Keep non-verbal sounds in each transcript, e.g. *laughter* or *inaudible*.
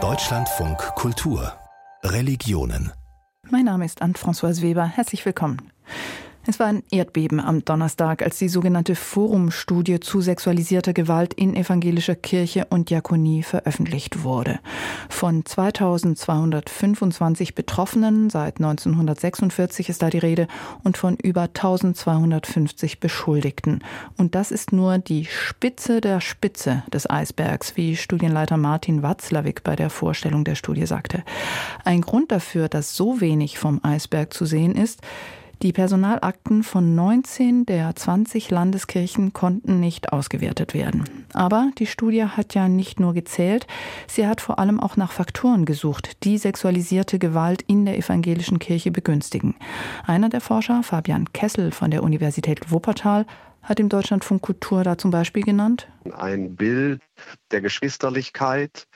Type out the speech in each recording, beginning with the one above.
Deutschlandfunk Kultur Religionen Mein Name ist Anne-Françoise Weber. Herzlich willkommen. Es war ein Erdbeben am Donnerstag, als die sogenannte Forum-Studie zu sexualisierter Gewalt in evangelischer Kirche und Diakonie veröffentlicht wurde. Von 2225 Betroffenen seit 1946 ist da die Rede und von über 1250 Beschuldigten. Und das ist nur die Spitze der Spitze des Eisbergs, wie Studienleiter Martin Watzlawick bei der Vorstellung der Studie sagte. Ein Grund dafür, dass so wenig vom Eisberg zu sehen ist, die Personalakten von 19 der 20 Landeskirchen konnten nicht ausgewertet werden. Aber die Studie hat ja nicht nur gezählt, sie hat vor allem auch nach Faktoren gesucht, die sexualisierte Gewalt in der evangelischen Kirche begünstigen. Einer der Forscher, Fabian Kessel von der Universität Wuppertal, hat im Deutschlandfunk Kultur da zum Beispiel genannt? Ein Bild der Geschwisterlichkeit,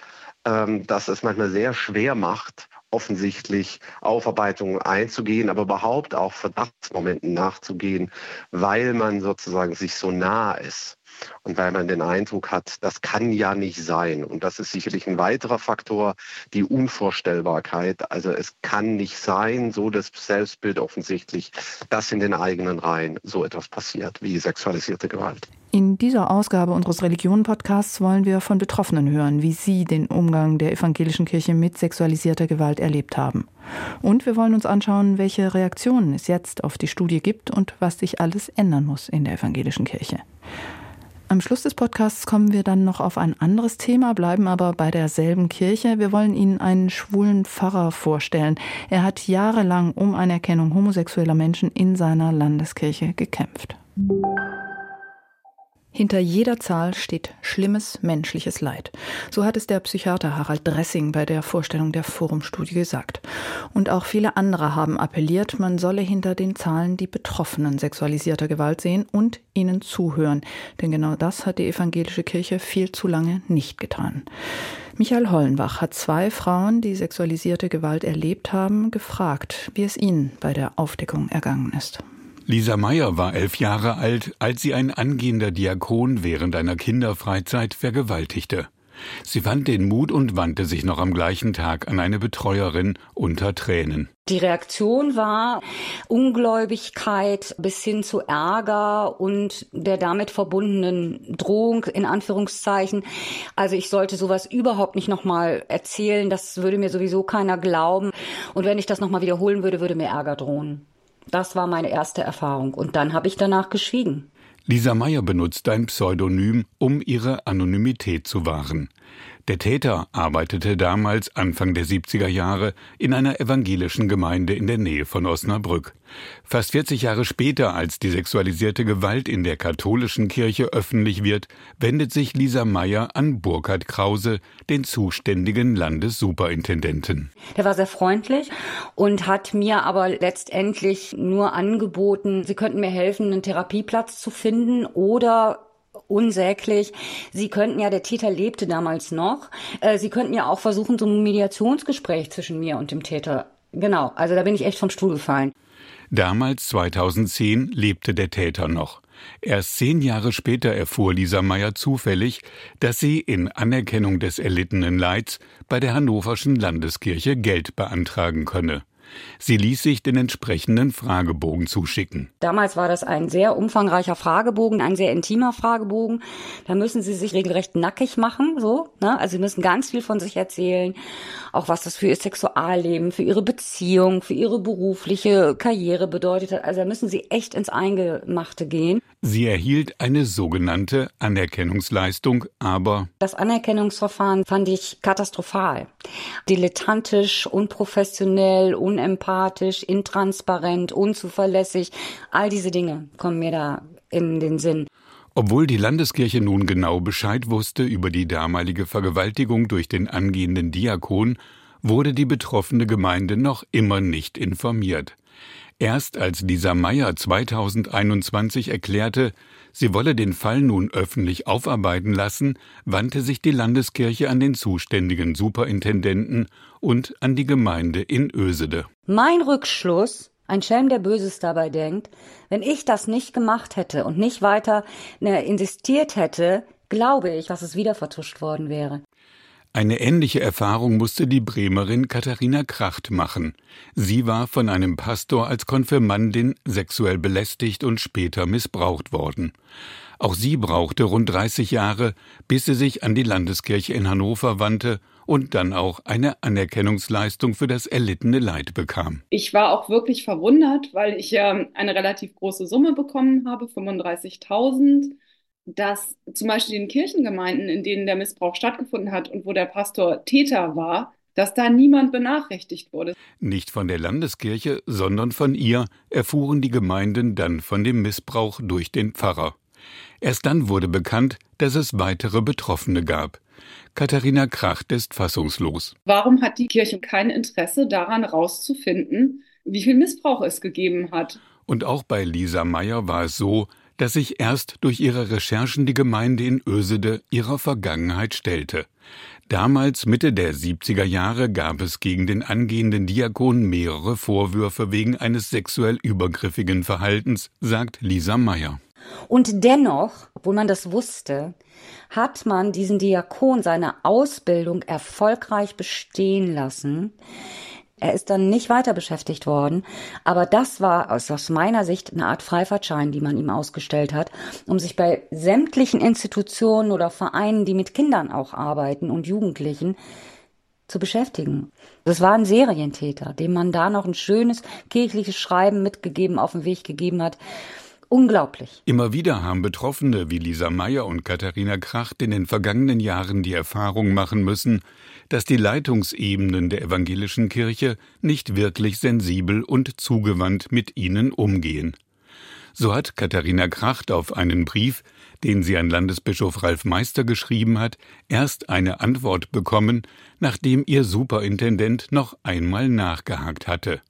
ähm, das es manchmal sehr schwer macht, offensichtlich Aufarbeitungen einzugehen, aber überhaupt auch Verdachtsmomenten nachzugehen, weil man sozusagen sich so nah ist und weil man den Eindruck hat, das kann ja nicht sein. Und das ist sicherlich ein weiterer Faktor, die Unvorstellbarkeit. Also es kann nicht sein, so das Selbstbild offensichtlich, dass in den eigenen Reihen so etwas passiert wie sexualisierte Gewalt. In dieser Ausgabe unseres Religionen-Podcasts wollen wir von Betroffenen hören, wie sie den Umgang der evangelischen Kirche mit sexualisierter Gewalt erlebt haben. Und wir wollen uns anschauen, welche Reaktionen es jetzt auf die Studie gibt und was sich alles ändern muss in der evangelischen Kirche. Am Schluss des Podcasts kommen wir dann noch auf ein anderes Thema, bleiben aber bei derselben Kirche. Wir wollen Ihnen einen schwulen Pfarrer vorstellen. Er hat jahrelang um Anerkennung homosexueller Menschen in seiner Landeskirche gekämpft. Hinter jeder Zahl steht schlimmes menschliches Leid. So hat es der Psychiater Harald Dressing bei der Vorstellung der Forumstudie gesagt. Und auch viele andere haben appelliert, man solle hinter den Zahlen die Betroffenen sexualisierter Gewalt sehen und ihnen zuhören. Denn genau das hat die evangelische Kirche viel zu lange nicht getan. Michael Hollenbach hat zwei Frauen, die sexualisierte Gewalt erlebt haben, gefragt, wie es ihnen bei der Aufdeckung ergangen ist. Lisa Meyer war elf Jahre alt, als sie ein angehender Diakon während einer Kinderfreizeit vergewaltigte. Sie fand den Mut und wandte sich noch am gleichen Tag an eine Betreuerin unter Tränen. Die Reaktion war Ungläubigkeit bis hin zu Ärger und der damit verbundenen Drohung in Anführungszeichen. Also ich sollte sowas überhaupt nicht nochmal erzählen, das würde mir sowieso keiner glauben. Und wenn ich das nochmal wiederholen würde, würde mir Ärger drohen. Das war meine erste Erfahrung. Und dann habe ich danach geschwiegen. Lisa Meyer benutzt ein Pseudonym, um ihre Anonymität zu wahren. Der Täter arbeitete damals Anfang der 70er Jahre in einer evangelischen Gemeinde in der Nähe von Osnabrück. Fast 40 Jahre später, als die sexualisierte Gewalt in der katholischen Kirche öffentlich wird, wendet sich Lisa Meyer an Burkhard Krause, den zuständigen Landessuperintendenten. Der war sehr freundlich und hat mir aber letztendlich nur angeboten, sie könnten mir helfen, einen Therapieplatz zu finden oder unsäglich. Sie könnten ja, der Täter lebte damals noch, äh, Sie könnten ja auch versuchen, so ein Mediationsgespräch zwischen mir und dem Täter. Genau, also da bin ich echt vom Stuhl gefallen. Damals, 2010, lebte der Täter noch. Erst zehn Jahre später erfuhr Lisa Meyer zufällig, dass sie in Anerkennung des erlittenen Leids bei der Hannoverschen Landeskirche Geld beantragen könne. Sie ließ sich den entsprechenden Fragebogen zuschicken. Damals war das ein sehr umfangreicher Fragebogen, ein sehr intimer Fragebogen. Da müssen Sie sich regelrecht nackig machen, so. Ne? Also Sie müssen ganz viel von sich erzählen, auch was das für Ihr Sexualleben, für Ihre Beziehung, für Ihre berufliche Karriere bedeutet hat. Also da müssen Sie echt ins Eingemachte gehen. Sie erhielt eine sogenannte Anerkennungsleistung, aber das Anerkennungsverfahren fand ich katastrophal. Dilettantisch, unprofessionell, unempathisch, intransparent, unzuverlässig. All diese Dinge kommen mir da in den Sinn. Obwohl die Landeskirche nun genau Bescheid wusste über die damalige Vergewaltigung durch den angehenden Diakon, wurde die betroffene Gemeinde noch immer nicht informiert. Erst als Lisa Meyer 2021 erklärte, sie wolle den Fall nun öffentlich aufarbeiten lassen, wandte sich die Landeskirche an den zuständigen Superintendenten und an die Gemeinde in Ösede. Mein Rückschluss, ein Schelm, der Böses dabei denkt, wenn ich das nicht gemacht hätte und nicht weiter ne, insistiert hätte, glaube ich, dass es wieder vertuscht worden wäre. Eine ähnliche Erfahrung musste die Bremerin Katharina Kracht machen. Sie war von einem Pastor als Konfirmandin sexuell belästigt und später missbraucht worden. Auch sie brauchte rund 30 Jahre, bis sie sich an die Landeskirche in Hannover wandte und dann auch eine Anerkennungsleistung für das erlittene Leid bekam. Ich war auch wirklich verwundert, weil ich ja eine relativ große Summe bekommen habe, 35.000 dass zum Beispiel in Kirchengemeinden, in denen der Missbrauch stattgefunden hat und wo der Pastor Täter war, dass da niemand benachrichtigt wurde. Nicht von der Landeskirche, sondern von ihr erfuhren die Gemeinden dann von dem Missbrauch durch den Pfarrer. Erst dann wurde bekannt, dass es weitere Betroffene gab. Katharina Kracht ist fassungslos. Warum hat die Kirche kein Interesse daran, herauszufinden, wie viel Missbrauch es gegeben hat? Und auch bei Lisa Meyer war es so, dass sich erst durch ihre Recherchen die Gemeinde in Ösede ihrer Vergangenheit stellte. Damals, Mitte der 70er Jahre, gab es gegen den angehenden Diakon mehrere Vorwürfe wegen eines sexuell übergriffigen Verhaltens, sagt Lisa Meyer. Und dennoch, obwohl man das wusste, hat man diesen Diakon seine Ausbildung erfolgreich bestehen lassen. Er ist dann nicht weiter beschäftigt worden, aber das war aus meiner Sicht eine Art Freifahrtschein, die man ihm ausgestellt hat, um sich bei sämtlichen Institutionen oder Vereinen, die mit Kindern auch arbeiten und Jugendlichen, zu beschäftigen. Das war ein Serientäter, dem man da noch ein schönes kirchliches Schreiben mitgegeben, auf den Weg gegeben hat. Unglaublich. Immer wieder haben Betroffene wie Lisa Meyer und Katharina Kracht in den vergangenen Jahren die Erfahrung machen müssen, dass die Leitungsebenen der evangelischen Kirche nicht wirklich sensibel und zugewandt mit ihnen umgehen. So hat Katharina Kracht auf einen Brief, den sie an Landesbischof Ralf Meister geschrieben hat, erst eine Antwort bekommen, nachdem ihr Superintendent noch einmal nachgehakt hatte.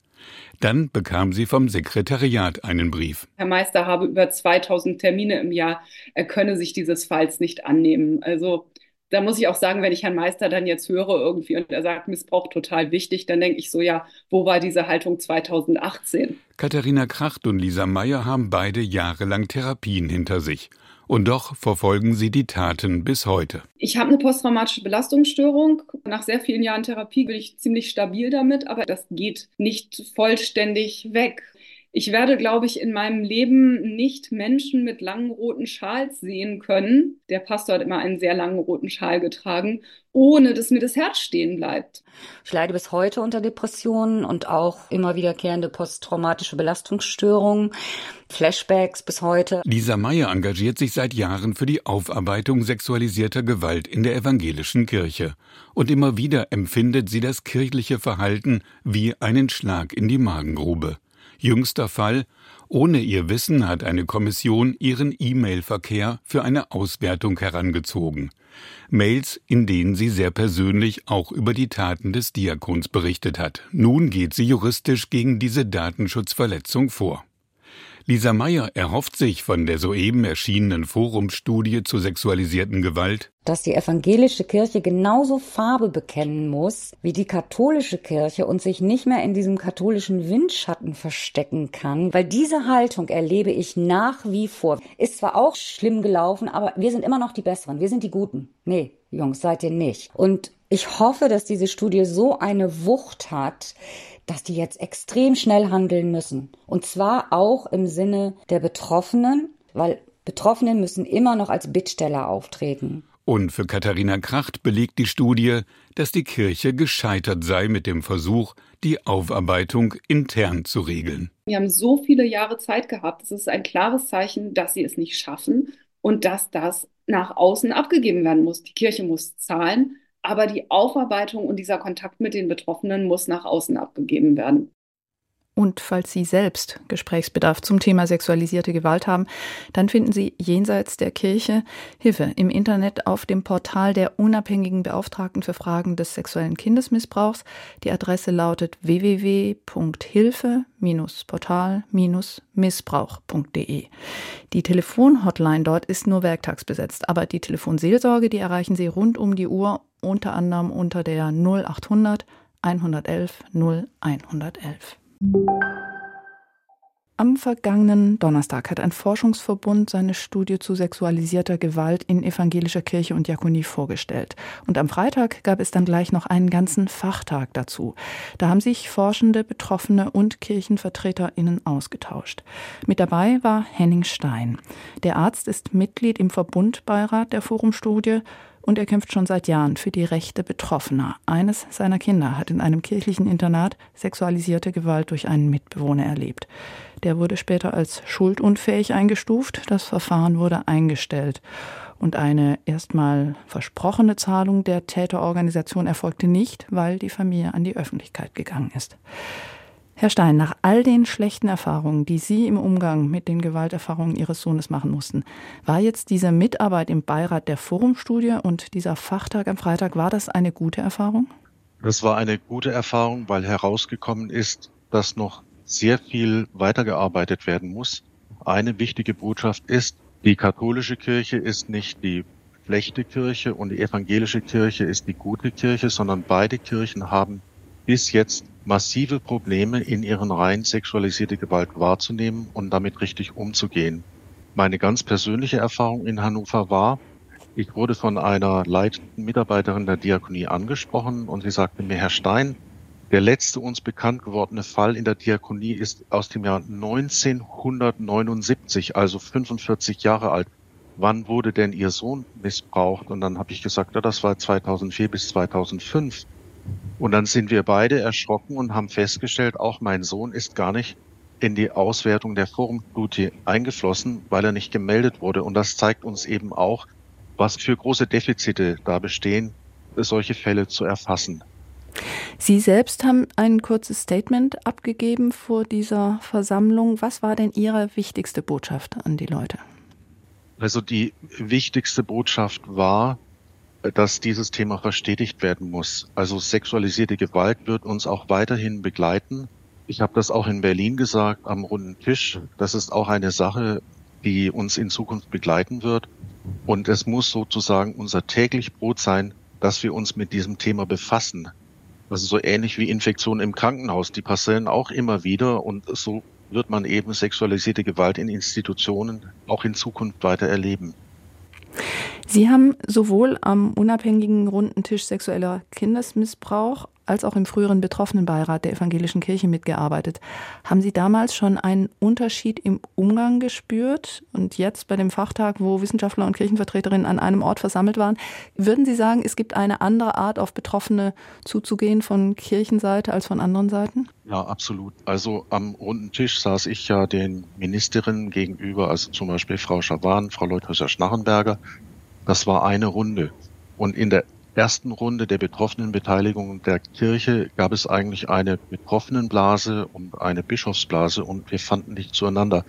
Dann bekam sie vom Sekretariat einen Brief. Herr Meister habe über 2000 Termine im Jahr, er könne sich dieses Falls nicht annehmen. Also da muss ich auch sagen, wenn ich Herrn Meister dann jetzt höre irgendwie und er sagt, Missbrauch total wichtig, dann denke ich so, ja, wo war diese Haltung 2018? Katharina Kracht und Lisa Meyer haben beide jahrelang Therapien hinter sich. Und doch verfolgen sie die Taten bis heute. Ich habe eine posttraumatische Belastungsstörung. Nach sehr vielen Jahren Therapie bin ich ziemlich stabil damit, aber das geht nicht vollständig weg. Ich werde, glaube ich, in meinem Leben nicht Menschen mit langen roten Schals sehen können. Der Pastor hat immer einen sehr langen roten Schal getragen, ohne dass mir das Herz stehen bleibt. Ich leide bis heute unter Depressionen und auch immer wiederkehrende posttraumatische Belastungsstörungen, Flashbacks bis heute. Lisa Meyer engagiert sich seit Jahren für die Aufarbeitung sexualisierter Gewalt in der evangelischen Kirche. Und immer wieder empfindet sie das kirchliche Verhalten wie einen Schlag in die Magengrube. Jüngster Fall ohne ihr Wissen hat eine Kommission ihren E-Mail-Verkehr für eine Auswertung herangezogen. Mails, in denen sie sehr persönlich auch über die Taten des Diakons berichtet hat. Nun geht sie juristisch gegen diese Datenschutzverletzung vor. Lisa Meyer erhofft sich von der soeben erschienenen Forumstudie zur sexualisierten Gewalt, dass die evangelische Kirche genauso Farbe bekennen muss wie die katholische Kirche und sich nicht mehr in diesem katholischen Windschatten verstecken kann, weil diese Haltung erlebe ich nach wie vor. Ist zwar auch schlimm gelaufen, aber wir sind immer noch die Besseren, wir sind die Guten. Nee, Jungs, seid ihr nicht. Und ich hoffe, dass diese Studie so eine Wucht hat, dass die jetzt extrem schnell handeln müssen. Und zwar auch im Sinne der Betroffenen, weil Betroffene müssen immer noch als Bittsteller auftreten. Und für Katharina Kracht belegt die Studie, dass die Kirche gescheitert sei mit dem Versuch, die Aufarbeitung intern zu regeln. Wir haben so viele Jahre Zeit gehabt. Es ist ein klares Zeichen, dass sie es nicht schaffen und dass das nach außen abgegeben werden muss. Die Kirche muss zahlen, aber die Aufarbeitung und dieser Kontakt mit den Betroffenen muss nach außen abgegeben werden. Und falls Sie selbst Gesprächsbedarf zum Thema sexualisierte Gewalt haben, dann finden Sie jenseits der Kirche Hilfe im Internet auf dem Portal der unabhängigen Beauftragten für Fragen des sexuellen Kindesmissbrauchs. Die Adresse lautet www.hilfe-portal-missbrauch.de. Die Telefonhotline dort ist nur werktags besetzt, aber die Telefonseelsorge, die erreichen Sie rund um die Uhr unter anderem unter der 0800 111 0111. Am vergangenen Donnerstag hat ein Forschungsverbund seine Studie zu sexualisierter Gewalt in evangelischer Kirche und Diakonie vorgestellt. Und am Freitag gab es dann gleich noch einen ganzen Fachtag dazu. Da haben sich Forschende, Betroffene und KirchenvertreterInnen ausgetauscht. Mit dabei war Henning Stein. Der Arzt ist Mitglied im Verbundbeirat der Forumstudie und er kämpft schon seit Jahren für die Rechte Betroffener. Eines seiner Kinder hat in einem kirchlichen Internat sexualisierte Gewalt durch einen Mitbewohner erlebt. Der wurde später als schuldunfähig eingestuft. Das Verfahren wurde eingestellt. Und eine erstmal versprochene Zahlung der Täterorganisation erfolgte nicht, weil die Familie an die Öffentlichkeit gegangen ist. Herr Stein, nach all den schlechten Erfahrungen, die Sie im Umgang mit den Gewalterfahrungen Ihres Sohnes machen mussten, war jetzt diese Mitarbeit im Beirat der Forumstudie und dieser Fachtag am Freitag, war das eine gute Erfahrung? Das war eine gute Erfahrung, weil herausgekommen ist, dass noch sehr viel weitergearbeitet werden muss. Eine wichtige Botschaft ist, die katholische Kirche ist nicht die schlechte Kirche und die evangelische Kirche ist die gute Kirche, sondern beide Kirchen haben bis jetzt massive Probleme in ihren Reihen sexualisierte Gewalt wahrzunehmen und damit richtig umzugehen. Meine ganz persönliche Erfahrung in Hannover war, ich wurde von einer leitenden Mitarbeiterin der Diakonie angesprochen und sie sagte mir, Herr Stein, der letzte uns bekannt gewordene Fall in der Diakonie ist aus dem Jahr 1979, also 45 Jahre alt. Wann wurde denn Ihr Sohn missbraucht? Und dann habe ich gesagt, ja, das war 2004 bis 2005. Und dann sind wir beide erschrocken und haben festgestellt, auch mein Sohn ist gar nicht in die Auswertung der Forumstudie eingeflossen, weil er nicht gemeldet wurde. Und das zeigt uns eben auch, was für große Defizite da bestehen, solche Fälle zu erfassen. Sie selbst haben ein kurzes Statement abgegeben vor dieser Versammlung. Was war denn Ihre wichtigste Botschaft an die Leute? Also die wichtigste Botschaft war, dass dieses Thema verstetigt werden muss. Also sexualisierte Gewalt wird uns auch weiterhin begleiten. Ich habe das auch in Berlin gesagt am runden Tisch. Das ist auch eine Sache, die uns in Zukunft begleiten wird. Und es muss sozusagen unser täglich Brot sein, dass wir uns mit diesem Thema befassen. Also so ähnlich wie Infektionen im Krankenhaus, die passieren auch immer wieder und so wird man eben sexualisierte Gewalt in Institutionen auch in Zukunft weiter erleben. Sie haben sowohl am unabhängigen runden Tisch sexueller Kindesmissbrauch als auch im früheren Betroffenenbeirat der evangelischen Kirche mitgearbeitet. Haben Sie damals schon einen Unterschied im Umgang gespürt? Und jetzt bei dem Fachtag, wo Wissenschaftler und Kirchenvertreterinnen an einem Ort versammelt waren, würden Sie sagen, es gibt eine andere Art, auf Betroffene zuzugehen von Kirchenseite als von anderen Seiten? Ja, absolut. Also am runden Tisch saß ich ja den Ministerinnen gegenüber, also zum Beispiel Frau Schawan, Frau Leuthäuser-Schnarrenberger. Das war eine Runde. Und in der ersten Runde der Betroffenenbeteiligung der Kirche gab es eigentlich eine Betroffenenblase und eine Bischofsblase und wir fanden nicht zueinander.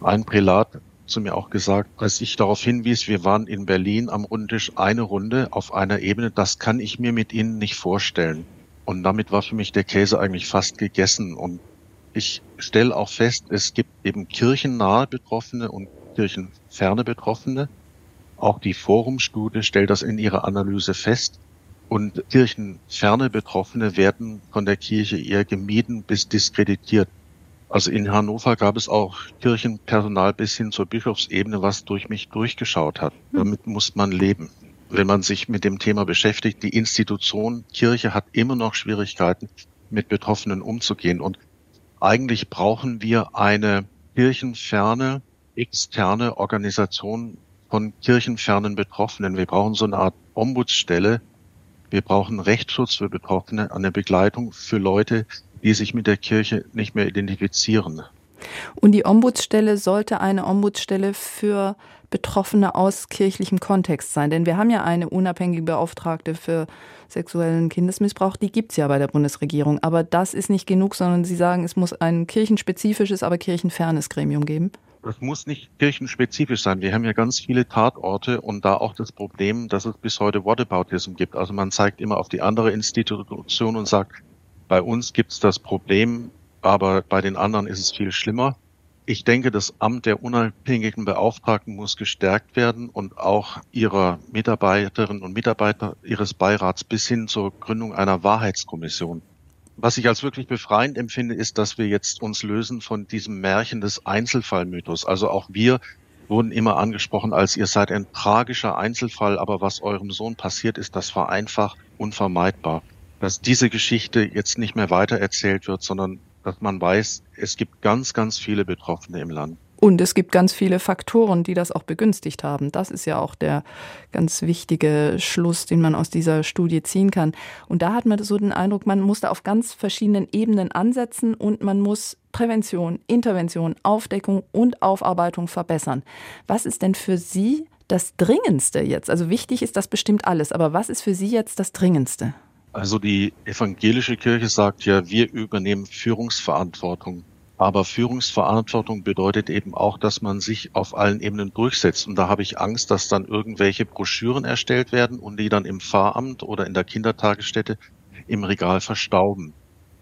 Ein Prälat zu mir auch gesagt, als ich darauf hinwies, wir waren in Berlin am Rundtisch eine Runde auf einer Ebene, das kann ich mir mit Ihnen nicht vorstellen. Und damit war für mich der Käse eigentlich fast gegessen. Und ich stelle auch fest, es gibt eben kirchennahe Betroffene und kirchenferne Betroffene. Auch die Forumstudie stellt das in ihrer Analyse fest. Und kirchenferne Betroffene werden von der Kirche eher gemieden bis diskreditiert. Also in Hannover gab es auch Kirchenpersonal bis hin zur Bischofsebene, was durch mich durchgeschaut hat. Hm. Damit muss man leben. Wenn man sich mit dem Thema beschäftigt, die Institution Kirche hat immer noch Schwierigkeiten, mit Betroffenen umzugehen. Und eigentlich brauchen wir eine kirchenferne, externe Organisation, von kirchenfernen Betroffenen. Wir brauchen so eine Art Ombudsstelle. Wir brauchen Rechtsschutz für Betroffene, eine Begleitung für Leute, die sich mit der Kirche nicht mehr identifizieren. Und die Ombudsstelle sollte eine Ombudsstelle für Betroffene aus kirchlichem Kontext sein. Denn wir haben ja eine unabhängige Beauftragte für sexuellen Kindesmissbrauch, die gibt es ja bei der Bundesregierung. Aber das ist nicht genug, sondern Sie sagen, es muss ein kirchenspezifisches, aber kirchenfernes Gremium geben. Das muss nicht kirchenspezifisch sein. Wir haben ja ganz viele Tatorte und da auch das Problem, dass es bis heute Whataboutism gibt. Also man zeigt immer auf die andere Institution und sagt, bei uns gibt es das Problem, aber bei den anderen ist es viel schlimmer. Ich denke, das Amt der unabhängigen Beauftragten muss gestärkt werden und auch ihrer Mitarbeiterinnen und Mitarbeiter ihres Beirats bis hin zur Gründung einer Wahrheitskommission. Was ich als wirklich befreiend empfinde, ist, dass wir jetzt uns lösen von diesem Märchen des Einzelfallmythos. Also auch wir wurden immer angesprochen als ihr seid ein tragischer Einzelfall, aber was eurem Sohn passiert ist, das war einfach unvermeidbar. Dass diese Geschichte jetzt nicht mehr weitererzählt wird, sondern dass man weiß, es gibt ganz, ganz viele Betroffene im Land. Und es gibt ganz viele Faktoren, die das auch begünstigt haben. Das ist ja auch der ganz wichtige Schluss, den man aus dieser Studie ziehen kann. Und da hat man so den Eindruck, man muss da auf ganz verschiedenen Ebenen ansetzen und man muss Prävention, Intervention, Aufdeckung und Aufarbeitung verbessern. Was ist denn für Sie das Dringendste jetzt? Also wichtig ist das bestimmt alles, aber was ist für Sie jetzt das Dringendste? Also die evangelische Kirche sagt ja, wir übernehmen Führungsverantwortung. Aber Führungsverantwortung bedeutet eben auch, dass man sich auf allen Ebenen durchsetzt. Und da habe ich Angst, dass dann irgendwelche Broschüren erstellt werden und die dann im Pfarramt oder in der Kindertagesstätte im Regal verstauben.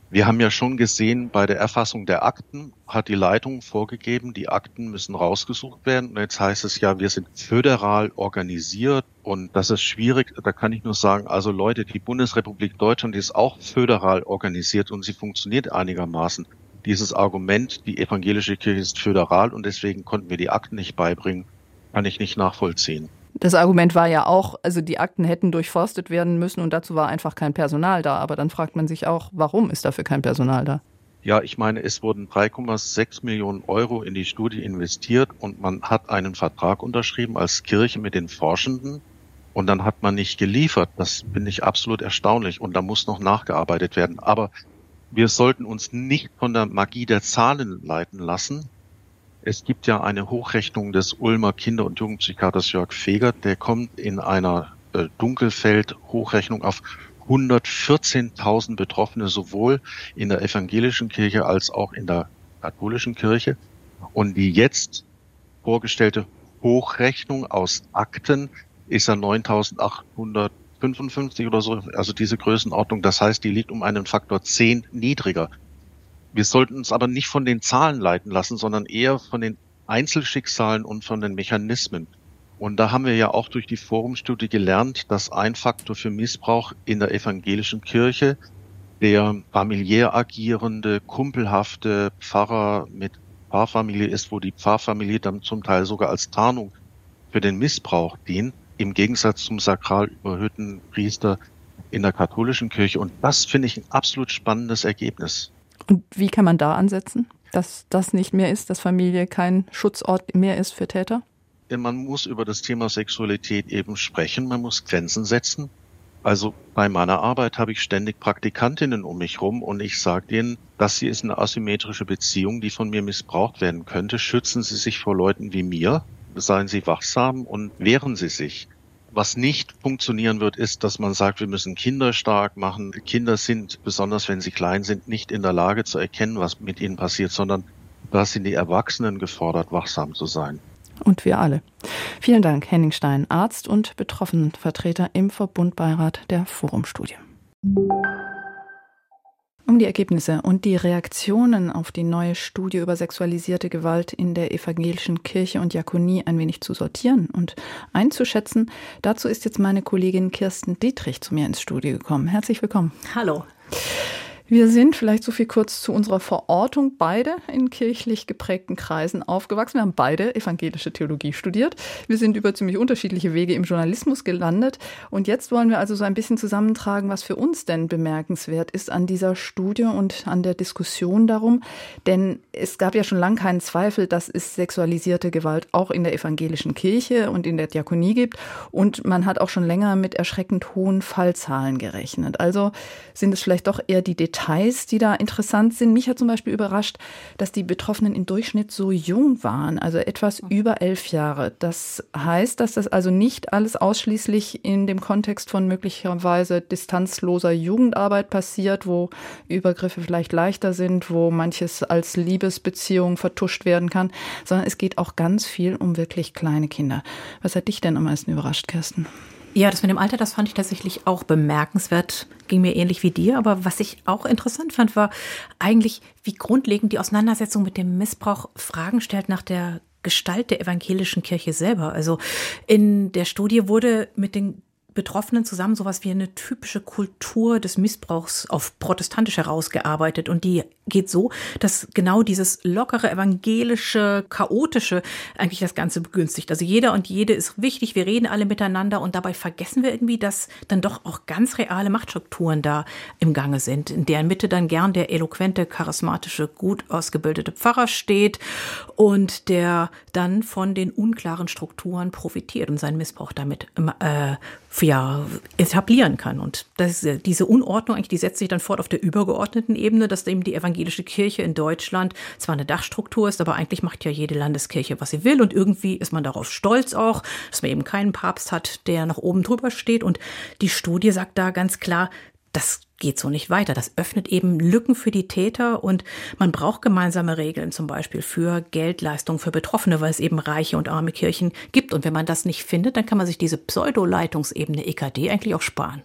Wir haben ja schon gesehen, bei der Erfassung der Akten hat die Leitung vorgegeben, die Akten müssen rausgesucht werden. Und jetzt heißt es ja, wir sind föderal organisiert und das ist schwierig. Da kann ich nur sagen, also Leute, die Bundesrepublik Deutschland ist auch föderal organisiert und sie funktioniert einigermaßen dieses Argument, die evangelische Kirche ist föderal und deswegen konnten wir die Akten nicht beibringen, kann ich nicht nachvollziehen. Das Argument war ja auch, also die Akten hätten durchforstet werden müssen und dazu war einfach kein Personal da. Aber dann fragt man sich auch, warum ist dafür kein Personal da? Ja, ich meine, es wurden 3,6 Millionen Euro in die Studie investiert und man hat einen Vertrag unterschrieben als Kirche mit den Forschenden und dann hat man nicht geliefert. Das bin ich absolut erstaunlich und da muss noch nachgearbeitet werden. Aber wir sollten uns nicht von der Magie der Zahlen leiten lassen. Es gibt ja eine Hochrechnung des Ulmer Kinder- und Jugendpsychiaters Jörg Feger, der kommt in einer äh, Dunkelfeld-Hochrechnung auf 114.000 Betroffene sowohl in der evangelischen Kirche als auch in der katholischen Kirche. Und die jetzt vorgestellte Hochrechnung aus Akten ist ja 9.800 55 oder so, also diese Größenordnung. Das heißt, die liegt um einen Faktor 10 niedriger. Wir sollten uns aber nicht von den Zahlen leiten lassen, sondern eher von den Einzelschicksalen und von den Mechanismen. Und da haben wir ja auch durch die Forumstudie gelernt, dass ein Faktor für Missbrauch in der evangelischen Kirche der familiär agierende, kumpelhafte Pfarrer mit Pfarrfamilie ist, wo die Pfarrfamilie dann zum Teil sogar als Tarnung für den Missbrauch dient im Gegensatz zum sakral überhöhten Priester in der katholischen Kirche. Und das finde ich ein absolut spannendes Ergebnis. Und wie kann man da ansetzen, dass das nicht mehr ist, dass Familie kein Schutzort mehr ist für Täter? Man muss über das Thema Sexualität eben sprechen, man muss Grenzen setzen. Also bei meiner Arbeit habe ich ständig Praktikantinnen um mich rum und ich sage denen, das hier ist eine asymmetrische Beziehung, die von mir missbraucht werden könnte. Schützen Sie sich vor Leuten wie mir, seien Sie wachsam und wehren Sie sich. Was nicht funktionieren wird, ist, dass man sagt, wir müssen Kinder stark machen. Kinder sind, besonders wenn sie klein sind, nicht in der Lage zu erkennen, was mit ihnen passiert, sondern da sind die Erwachsenen gefordert, wachsam zu sein. Und wir alle. Vielen Dank, Henning Stein, Arzt und Betroffenenvertreter im Verbundbeirat der Forumstudie. Um die Ergebnisse und die Reaktionen auf die neue Studie über sexualisierte Gewalt in der evangelischen Kirche und Diakonie ein wenig zu sortieren und einzuschätzen, dazu ist jetzt meine Kollegin Kirsten Dietrich zu mir ins Studio gekommen. Herzlich willkommen. Hallo. Wir sind vielleicht so viel kurz zu unserer Verortung beide in kirchlich geprägten Kreisen aufgewachsen. Wir haben beide evangelische Theologie studiert. Wir sind über ziemlich unterschiedliche Wege im Journalismus gelandet. Und jetzt wollen wir also so ein bisschen zusammentragen, was für uns denn bemerkenswert ist an dieser Studie und an der Diskussion darum. Denn es gab ja schon lange keinen Zweifel, dass es sexualisierte Gewalt auch in der evangelischen Kirche und in der Diakonie gibt. Und man hat auch schon länger mit erschreckend hohen Fallzahlen gerechnet. Also sind es vielleicht doch eher die Details Details, die da interessant sind. Mich hat zum Beispiel überrascht, dass die Betroffenen im Durchschnitt so jung waren, also etwas über elf Jahre. Das heißt, dass das also nicht alles ausschließlich in dem Kontext von möglicherweise distanzloser Jugendarbeit passiert, wo Übergriffe vielleicht leichter sind, wo manches als Liebesbeziehung vertuscht werden kann, sondern es geht auch ganz viel um wirklich kleine Kinder. Was hat dich denn am meisten überrascht, Kirsten? Ja, das mit dem Alter, das fand ich tatsächlich auch bemerkenswert. Ging mir ähnlich wie dir. Aber was ich auch interessant fand, war eigentlich, wie grundlegend die Auseinandersetzung mit dem Missbrauch Fragen stellt nach der Gestalt der evangelischen Kirche selber. Also in der Studie wurde mit den Betroffenen zusammen sowas wie eine typische Kultur des Missbrauchs auf protestantisch herausgearbeitet. Und die geht so, dass genau dieses lockere, evangelische, chaotische eigentlich das Ganze begünstigt. Also jeder und jede ist wichtig, wir reden alle miteinander und dabei vergessen wir irgendwie, dass dann doch auch ganz reale Machtstrukturen da im Gange sind, in deren Mitte dann gern der eloquente, charismatische, gut ausgebildete Pfarrer steht und der dann von den unklaren Strukturen profitiert und seinen Missbrauch damit äh, ja, etablieren kann. Und das, diese Unordnung, eigentlich, die setzt sich dann fort auf der übergeordneten Ebene, dass eben die evangelische Kirche in Deutschland zwar eine Dachstruktur ist, aber eigentlich macht ja jede Landeskirche, was sie will. Und irgendwie ist man darauf stolz auch, dass man eben keinen Papst hat, der nach oben drüber steht. Und die Studie sagt da ganz klar, das geht so nicht weiter. Das öffnet eben Lücken für die Täter und man braucht gemeinsame Regeln zum Beispiel für Geldleistungen für Betroffene, weil es eben reiche und arme Kirchen gibt. Und wenn man das nicht findet, dann kann man sich diese Pseudo-Leitungsebene EKD eigentlich auch sparen.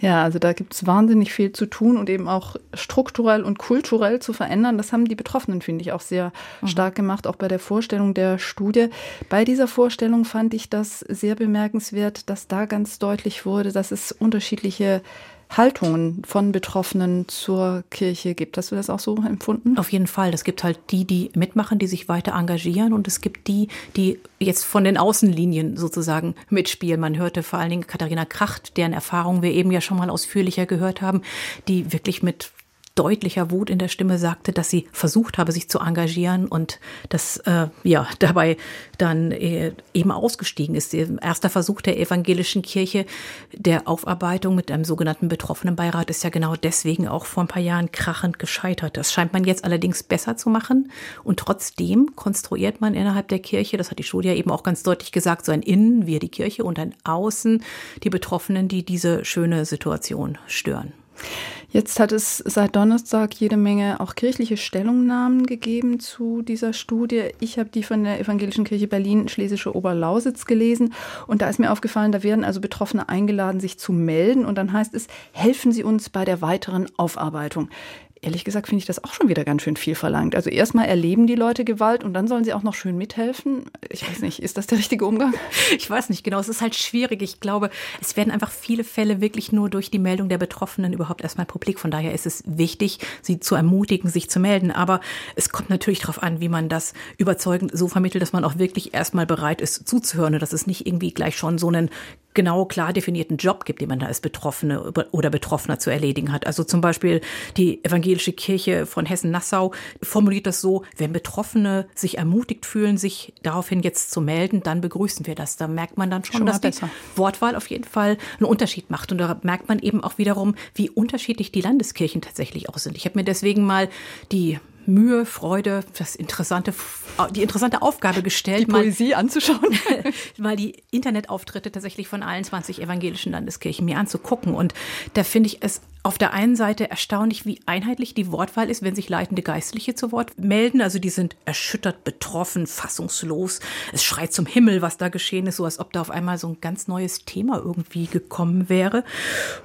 Ja, also da gibt es wahnsinnig viel zu tun und eben auch strukturell und kulturell zu verändern. Das haben die Betroffenen, finde ich, auch sehr mhm. stark gemacht, auch bei der Vorstellung der Studie. Bei dieser Vorstellung fand ich das sehr bemerkenswert, dass da ganz deutlich wurde, dass es unterschiedliche Haltungen von Betroffenen zur Kirche gibt. Hast du das auch so empfunden? Auf jeden Fall. Es gibt halt die, die mitmachen, die sich weiter engagieren und es gibt die, die jetzt von den Außenlinien sozusagen mitspielen. Man hörte vor allen Dingen Katharina Kracht, deren Erfahrungen wir eben ja schon mal ausführlicher gehört haben, die wirklich mit deutlicher Wut in der Stimme sagte, dass sie versucht habe, sich zu engagieren und dass äh, ja *laughs* dabei dann äh, eben ausgestiegen ist. Ihr erster Versuch der evangelischen Kirche der Aufarbeitung mit einem sogenannten Betroffenenbeirat ist ja genau deswegen auch vor ein paar Jahren krachend gescheitert. Das scheint man jetzt allerdings besser zu machen und trotzdem konstruiert man innerhalb der Kirche, das hat die Studie eben auch ganz deutlich gesagt, so ein Innen, wie die Kirche und ein Außen, die Betroffenen, die diese schöne Situation stören. Jetzt hat es seit Donnerstag jede Menge auch kirchliche Stellungnahmen gegeben zu dieser Studie. Ich habe die von der Evangelischen Kirche Berlin Schlesische Oberlausitz gelesen. Und da ist mir aufgefallen, da werden also Betroffene eingeladen, sich zu melden. Und dann heißt es, helfen Sie uns bei der weiteren Aufarbeitung ehrlich gesagt finde ich das auch schon wieder ganz schön viel verlangt. Also erstmal erleben die Leute Gewalt und dann sollen sie auch noch schön mithelfen. Ich weiß nicht, ist das der richtige Umgang? *laughs* Ich weiß nicht genau. Es ist halt schwierig. Ich glaube, es werden einfach viele Fälle wirklich nur durch die Meldung der Betroffenen überhaupt erstmal publik. Von daher ist es wichtig, sie zu ermutigen, sich zu melden. Aber es kommt natürlich darauf an, wie man das überzeugend so vermittelt, dass man auch wirklich erstmal bereit ist zuzuhören und dass es nicht irgendwie gleich schon so einen genau klar definierten Job gibt, den man da als Betroffene oder Betroffener zu erledigen hat. Also zum Beispiel die evangelische Kirche von Hessen-Nassau formuliert das so, wenn Betroffene sich ermutigt fühlen, sich daraufhin jetzt zu melden, dann begrüßen wir das. Da merkt man dann schon, schon dass besser. die Wortwahl auf jeden Fall einen Unterschied macht. Und da merkt man eben auch wiederum, wie unterschiedlich die Landeskirchen tatsächlich auch sind. Ich habe mir deswegen mal die Mühe, Freude, das interessante, die interessante Aufgabe gestellt, die Poesie mal, anzuschauen, *laughs* mal die Internetauftritte tatsächlich von allen 20 evangelischen Landeskirchen mir anzugucken. Und da finde ich es auf der einen Seite erstaunlich, wie einheitlich die Wortwahl ist, wenn sich leitende Geistliche zu Wort melden. Also die sind erschüttert, betroffen, fassungslos. Es schreit zum Himmel, was da geschehen ist, so als ob da auf einmal so ein ganz neues Thema irgendwie gekommen wäre.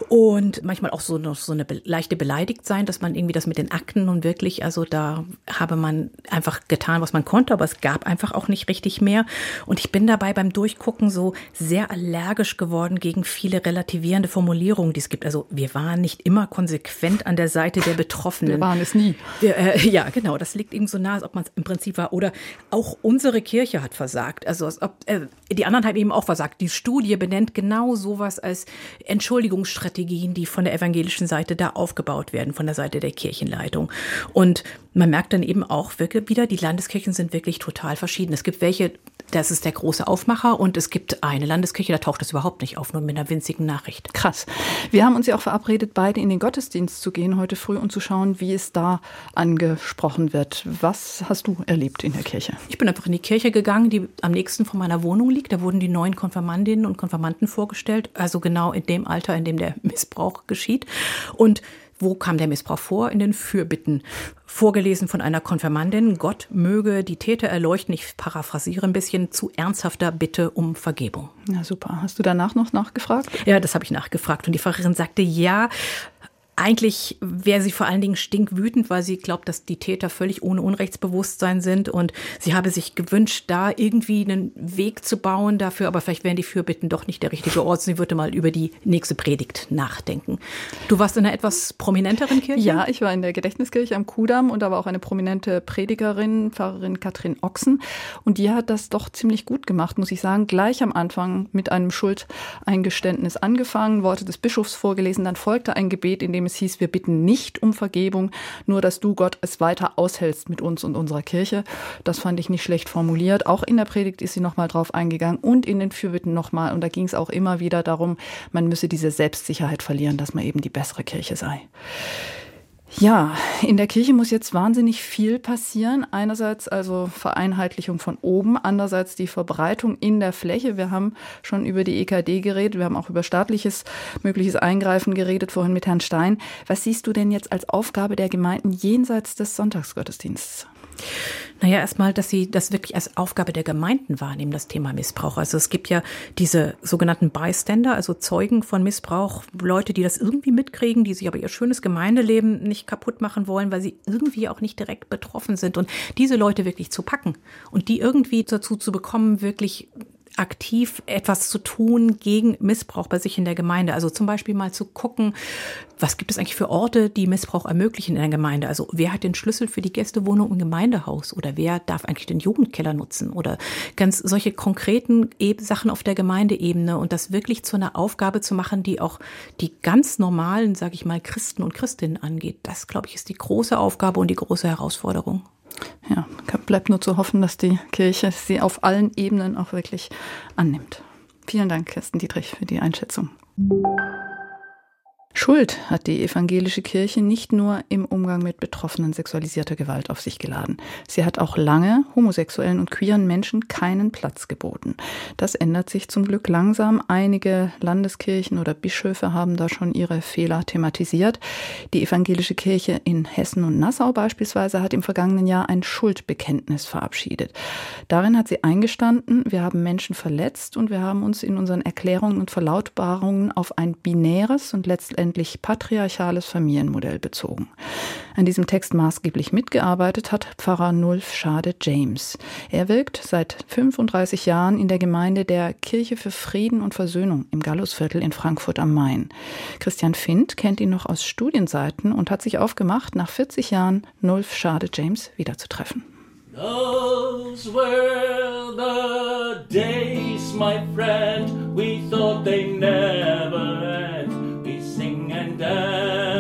Und manchmal auch so, noch so eine leichte beleidigt sein, dass man irgendwie das mit den Akten nun wirklich, also da habe man einfach getan, was man konnte, aber es gab einfach auch nicht richtig mehr. Und ich bin dabei beim Durchgucken so sehr allergisch geworden gegen viele relativierende Formulierungen, die es gibt. Also wir waren nicht immer konsequent an der Seite der Betroffenen. Wir waren es nie. Wir, äh, *laughs* ja, genau. Das liegt eben so nah, als ob man es im Prinzip war. Oder auch unsere Kirche hat versagt. Also als ob äh, die anderen haben eben auch versagt. Die Studie benennt genau sowas als Entschuldigungsstrategien, die von der evangelischen Seite da aufgebaut werden, von der Seite der Kirchenleitung. Und man merkt dann eben auch wirklich wieder, die Landeskirchen sind wirklich total verschieden. Es gibt welche, das ist der große Aufmacher und es gibt eine Landeskirche, da taucht das überhaupt nicht auf, nur mit einer winzigen Nachricht. Krass. Wir haben uns ja auch verabredet, beide in den Gottesdienst zu gehen heute früh und zu schauen, wie es da angesprochen wird. Was hast du erlebt in der Kirche? Ich bin einfach in die Kirche gegangen, die am nächsten von meiner Wohnung liegt. Da wurden die neuen Konfirmandinnen und Konfirmanden vorgestellt, also genau in dem Alter, in dem der Missbrauch geschieht. Und wo kam der Missbrauch vor? In den Fürbitten. Vorgelesen von einer Konfirmandin. Gott möge die Täter erleuchten. Ich paraphrasiere ein bisschen zu ernsthafter Bitte um Vergebung. Ja, super. Hast du danach noch nachgefragt? Ja, das habe ich nachgefragt. Und die Pfarrerin sagte, ja, eigentlich wäre sie vor allen Dingen stinkwütend, weil sie glaubt, dass die Täter völlig ohne Unrechtsbewusstsein sind und sie habe sich gewünscht, da irgendwie einen Weg zu bauen dafür, aber vielleicht wären die Fürbitten doch nicht der richtige Ort. Sie würde mal über die nächste Predigt nachdenken. Du warst in einer etwas prominenteren Kirche? Ja, ich war in der Gedächtniskirche am Kudamm und da war auch eine prominente Predigerin, Pfarrerin Katrin Ochsen und die hat das doch ziemlich gut gemacht, muss ich sagen, gleich am Anfang mit einem Schuldeingeständnis angefangen, Worte des Bischofs vorgelesen, dann folgte ein Gebet, in dem es hieß, wir bitten nicht um Vergebung, nur dass du Gott es weiter aushältst mit uns und unserer Kirche. Das fand ich nicht schlecht formuliert. Auch in der Predigt ist sie nochmal drauf eingegangen und in den Fürbitten nochmal. Und da ging es auch immer wieder darum, man müsse diese Selbstsicherheit verlieren, dass man eben die bessere Kirche sei. Ja, in der Kirche muss jetzt wahnsinnig viel passieren. Einerseits also Vereinheitlichung von oben, andererseits die Verbreitung in der Fläche. Wir haben schon über die EKD geredet, wir haben auch über staatliches mögliches Eingreifen geredet, vorhin mit Herrn Stein. Was siehst du denn jetzt als Aufgabe der Gemeinden jenseits des Sonntagsgottesdienstes? Naja, erstmal, dass sie das wirklich als Aufgabe der Gemeinden wahrnehmen, das Thema Missbrauch. Also es gibt ja diese sogenannten Bystander, also Zeugen von Missbrauch, Leute, die das irgendwie mitkriegen, die sich aber ihr schönes Gemeindeleben nicht kaputt machen wollen, weil sie irgendwie auch nicht direkt betroffen sind. Und diese Leute wirklich zu packen und die irgendwie dazu zu bekommen, wirklich aktiv etwas zu tun gegen Missbrauch bei sich in der Gemeinde. Also zum Beispiel mal zu gucken, was gibt es eigentlich für Orte, die Missbrauch ermöglichen in der Gemeinde? Also wer hat den Schlüssel für die Gästewohnung im Gemeindehaus oder wer darf eigentlich den Jugendkeller nutzen oder ganz solche konkreten Sachen auf der Gemeindeebene und das wirklich zu einer Aufgabe zu machen, die auch die ganz normalen, sage ich mal, Christen und Christinnen angeht. Das, glaube ich, ist die große Aufgabe und die große Herausforderung. Ja, bleibt nur zu hoffen, dass die Kirche sie auf allen Ebenen auch wirklich annimmt. Vielen Dank, Kirsten Dietrich, für die Einschätzung. Schuld hat die evangelische Kirche nicht nur im Umgang mit Betroffenen sexualisierter Gewalt auf sich geladen. Sie hat auch lange homosexuellen und queeren Menschen keinen Platz geboten. Das ändert sich zum Glück langsam. Einige Landeskirchen oder Bischöfe haben da schon ihre Fehler thematisiert. Die evangelische Kirche in Hessen und Nassau beispielsweise hat im vergangenen Jahr ein Schuldbekenntnis verabschiedet. Darin hat sie eingestanden, wir haben Menschen verletzt und wir haben uns in unseren Erklärungen und Verlautbarungen auf ein binäres und letztendlich letztendlich patriarchales Familienmodell bezogen. An diesem Text maßgeblich mitgearbeitet hat Pfarrer Nulf Schade James. Er wirkt seit 35 Jahren in der Gemeinde der Kirche für Frieden und Versöhnung im Gallusviertel in Frankfurt am Main. Christian Findt kennt ihn noch aus Studienseiten und hat sich aufgemacht, nach 40 Jahren Nulf Schade James wiederzutreffen. Those were the days, my friend, we thought they never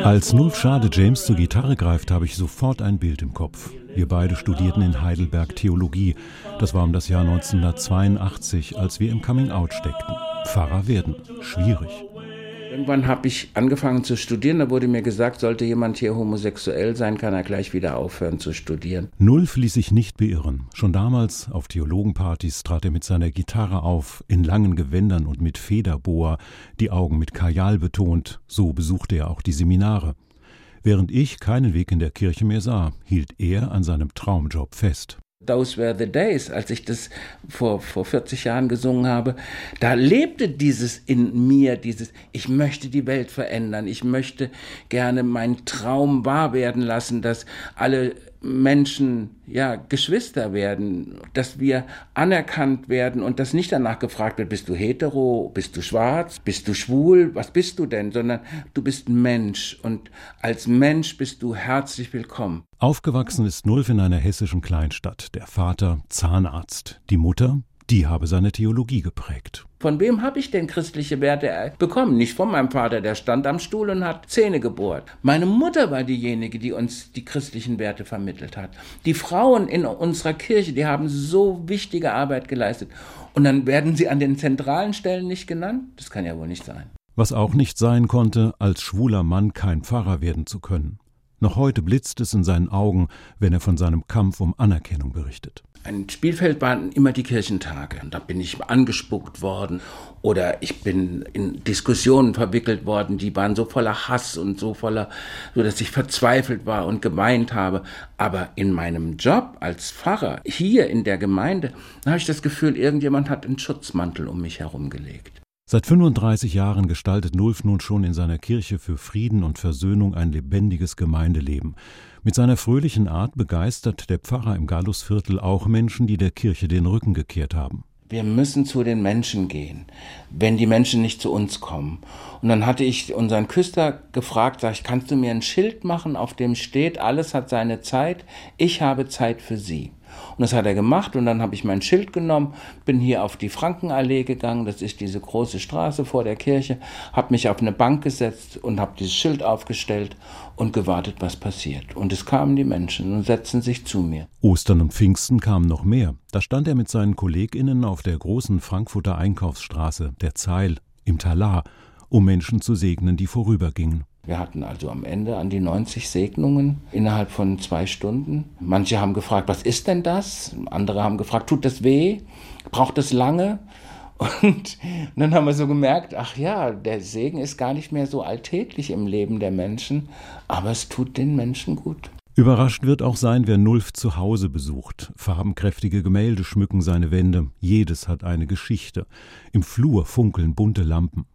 als Nulf Schade James zur Gitarre greift, habe ich sofort ein Bild im Kopf. Wir beide studierten in Heidelberg Theologie. Das war um das Jahr 1982, als wir im Coming Out steckten. Pfarrer werden. Schwierig. Irgendwann habe ich angefangen zu studieren. Da wurde mir gesagt, sollte jemand hier homosexuell sein, kann er gleich wieder aufhören zu studieren. Nulf ließ sich nicht beirren. Schon damals auf Theologenpartys trat er mit seiner Gitarre auf, in langen Gewändern und mit Federboa, die Augen mit Kajal betont. So besuchte er auch die Seminare. Während ich keinen Weg in der Kirche mehr sah, hielt er an seinem Traumjob fest. Those Were the Days, als ich das vor, vor 40 Jahren gesungen habe, da lebte dieses in mir, dieses, ich möchte die Welt verändern, ich möchte gerne meinen Traum wahr werden lassen, dass alle Menschen ja Geschwister werden, dass wir anerkannt werden und dass nicht danach gefragt wird, bist du hetero, bist du schwarz, bist du schwul, was bist du denn, sondern du bist Mensch und als Mensch bist du herzlich willkommen. Aufgewachsen ist Nulf in einer hessischen Kleinstadt, der Vater Zahnarzt, die Mutter die habe seine Theologie geprägt. Von wem habe ich denn christliche Werte bekommen? Nicht von meinem Vater, der stand am Stuhl und hat Zähne gebohrt. Meine Mutter war diejenige, die uns die christlichen Werte vermittelt hat. Die Frauen in unserer Kirche, die haben so wichtige Arbeit geleistet. Und dann werden sie an den zentralen Stellen nicht genannt? Das kann ja wohl nicht sein. Was auch nicht sein konnte, als schwuler Mann kein Pfarrer werden zu können. Noch heute blitzt es in seinen Augen, wenn er von seinem Kampf um Anerkennung berichtet. Ein Spielfeld waren immer die Kirchentage. Da bin ich angespuckt worden oder ich bin in Diskussionen verwickelt worden, die waren so voller Hass und so voller, so dass ich verzweifelt war und geweint habe. Aber in meinem Job als Pfarrer hier in der Gemeinde, da habe ich das Gefühl, irgendjemand hat einen Schutzmantel um mich herum gelegt. Seit 35 Jahren gestaltet Nulf nun schon in seiner Kirche für Frieden und Versöhnung ein lebendiges Gemeindeleben. Mit seiner fröhlichen Art begeistert der Pfarrer im Gallusviertel auch Menschen, die der Kirche den Rücken gekehrt haben. Wir müssen zu den Menschen gehen, wenn die Menschen nicht zu uns kommen. Und dann hatte ich unseren Küster gefragt, sag ich, kannst du mir ein Schild machen, auf dem steht, alles hat seine Zeit, ich habe Zeit für sie. Und das hat er gemacht und dann habe ich mein Schild genommen, bin hier auf die Frankenallee gegangen, das ist diese große Straße vor der Kirche, habe mich auf eine Bank gesetzt und habe dieses Schild aufgestellt und gewartet, was passiert. Und es kamen die Menschen und setzten sich zu mir. Ostern und Pfingsten kamen noch mehr. Da stand er mit seinen KollegInnen auf der großen Frankfurter Einkaufsstraße, der Zeil, im Talar, um Menschen zu segnen, die vorübergingen. Wir hatten also am Ende an die 90 Segnungen innerhalb von zwei Stunden. Manche haben gefragt, was ist denn das? Andere haben gefragt, tut das weh? Braucht es lange? *laughs* Und dann haben wir so gemerkt, ach ja, der Segen ist gar nicht mehr so alltäglich im Leben der Menschen, aber es tut den Menschen gut. Überrascht wird auch sein, wer Nulf zu Hause besucht. Farbenkräftige Gemälde schmücken seine Wände, jedes hat eine Geschichte. Im Flur funkeln bunte Lampen.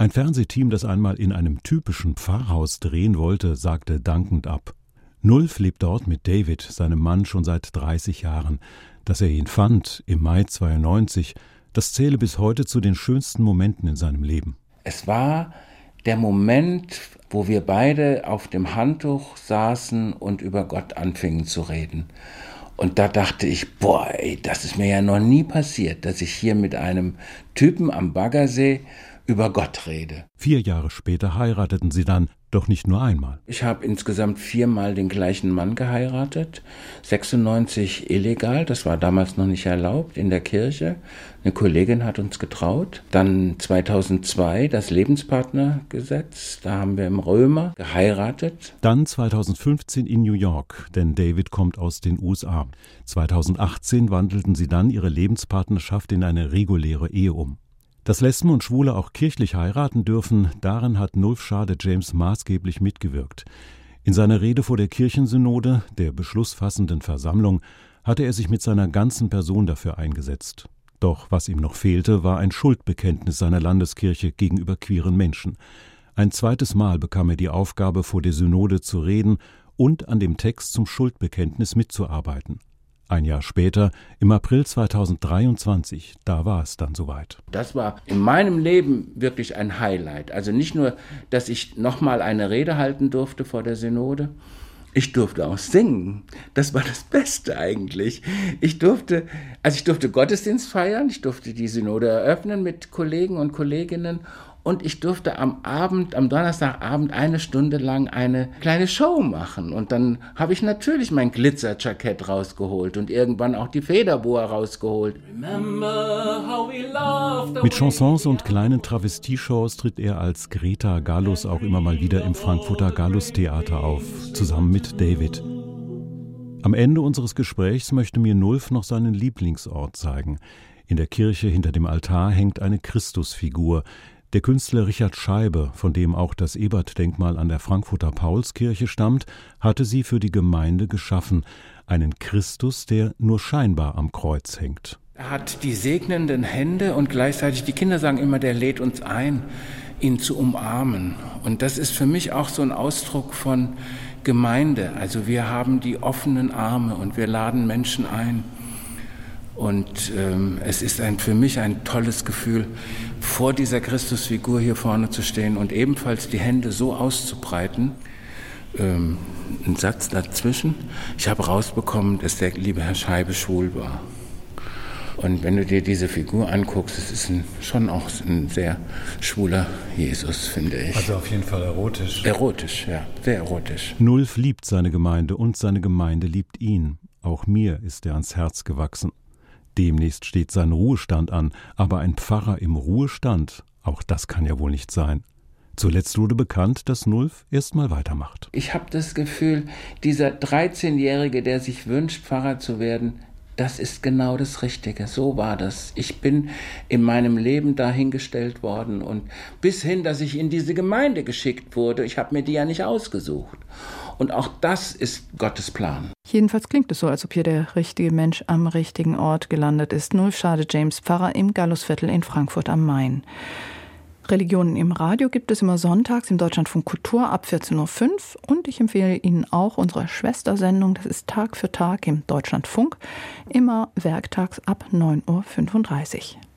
Ein Fernsehteam, das einmal in einem typischen Pfarrhaus drehen wollte, sagte dankend ab. Nulf lebt dort mit David, seinem Mann, schon seit 30 Jahren. Dass er ihn fand im Mai 92, das zähle bis heute zu den schönsten Momenten in seinem Leben. Es war der Moment, wo wir beide auf dem Handtuch saßen und über Gott anfingen zu reden. Und da dachte ich, boah, ey, das ist mir ja noch nie passiert, dass ich hier mit einem Typen am Baggersee über Gott rede. Vier Jahre später heirateten sie dann, doch nicht nur einmal. Ich habe insgesamt viermal den gleichen Mann geheiratet. 96 illegal, das war damals noch nicht erlaubt in der Kirche. Eine Kollegin hat uns getraut. Dann 2002 das Lebenspartnergesetz, da haben wir im Römer geheiratet. Dann 2015 in New York, denn David kommt aus den USA. 2018 wandelten sie dann ihre Lebenspartnerschaft in eine reguläre Ehe um. Dass Lesben und Schwule auch kirchlich heiraten dürfen, daran hat Nulf Schade James maßgeblich mitgewirkt. In seiner Rede vor der Kirchensynode, der beschlussfassenden Versammlung, hatte er sich mit seiner ganzen Person dafür eingesetzt. Doch was ihm noch fehlte, war ein Schuldbekenntnis seiner Landeskirche gegenüber queeren Menschen. Ein zweites Mal bekam er die Aufgabe, vor der Synode zu reden und an dem Text zum Schuldbekenntnis mitzuarbeiten. Ein Jahr später, im April 2023, da war es dann soweit. Das war in meinem Leben wirklich ein Highlight. Also nicht nur, dass ich nochmal eine Rede halten durfte vor der Synode, ich durfte auch singen. Das war das Beste eigentlich. Ich durfte, also ich durfte Gottesdienst feiern, ich durfte die Synode eröffnen mit Kollegen und Kolleginnen und ich durfte am Abend, am Donnerstagabend eine Stunde lang eine kleine Show machen. Und dann habe ich natürlich mein Glitzerjackett rausgeholt und irgendwann auch die Federboa rausgeholt. Mit Chansons und kleinen Travestieshows tritt er als Greta Gallus auch immer mal wieder im Frankfurter Gallus Theater auf, zusammen mit David. Am Ende unseres Gesprächs möchte mir Nulf noch seinen Lieblingsort zeigen. In der Kirche hinter dem Altar hängt eine Christusfigur, der Künstler Richard Scheibe, von dem auch das Ebert-Denkmal an der Frankfurter Paulskirche stammt, hatte sie für die Gemeinde geschaffen, einen Christus, der nur scheinbar am Kreuz hängt. Er hat die segnenden Hände und gleichzeitig, die Kinder sagen immer, der lädt uns ein, ihn zu umarmen. Und das ist für mich auch so ein Ausdruck von Gemeinde. Also wir haben die offenen Arme und wir laden Menschen ein. Und ähm, es ist ein, für mich ein tolles Gefühl, vor dieser Christusfigur hier vorne zu stehen und ebenfalls die Hände so auszubreiten. Ähm, ein Satz dazwischen. Ich habe rausbekommen, dass der liebe Herr Scheibe schwul war. Und wenn du dir diese Figur anguckst, es ist ein, schon auch ein sehr schwuler Jesus, finde ich. Also auf jeden Fall erotisch. Erotisch, ja, sehr erotisch. Nulf liebt seine Gemeinde und seine Gemeinde liebt ihn. Auch mir ist er ans Herz gewachsen. Demnächst steht sein Ruhestand an, aber ein Pfarrer im Ruhestand, auch das kann ja wohl nicht sein. Zuletzt wurde bekannt, dass Nulf erstmal weitermacht. Ich habe das Gefühl, dieser 13-Jährige, der sich wünscht, Pfarrer zu werden, das ist genau das Richtige. So war das. Ich bin in meinem Leben dahingestellt worden und bis hin, dass ich in diese Gemeinde geschickt wurde. Ich habe mir die ja nicht ausgesucht. Und auch das ist Gottes Plan. Jedenfalls klingt es so, als ob hier der richtige Mensch am richtigen Ort gelandet ist. Null Schade James Pfarrer im Gallusviertel in Frankfurt am Main. Religionen im Radio gibt es immer sonntags im Deutschlandfunk Kultur ab 14.05 Uhr und ich empfehle Ihnen auch unsere Schwestersendung, das ist Tag für Tag im Deutschlandfunk, immer werktags ab 9.35 Uhr.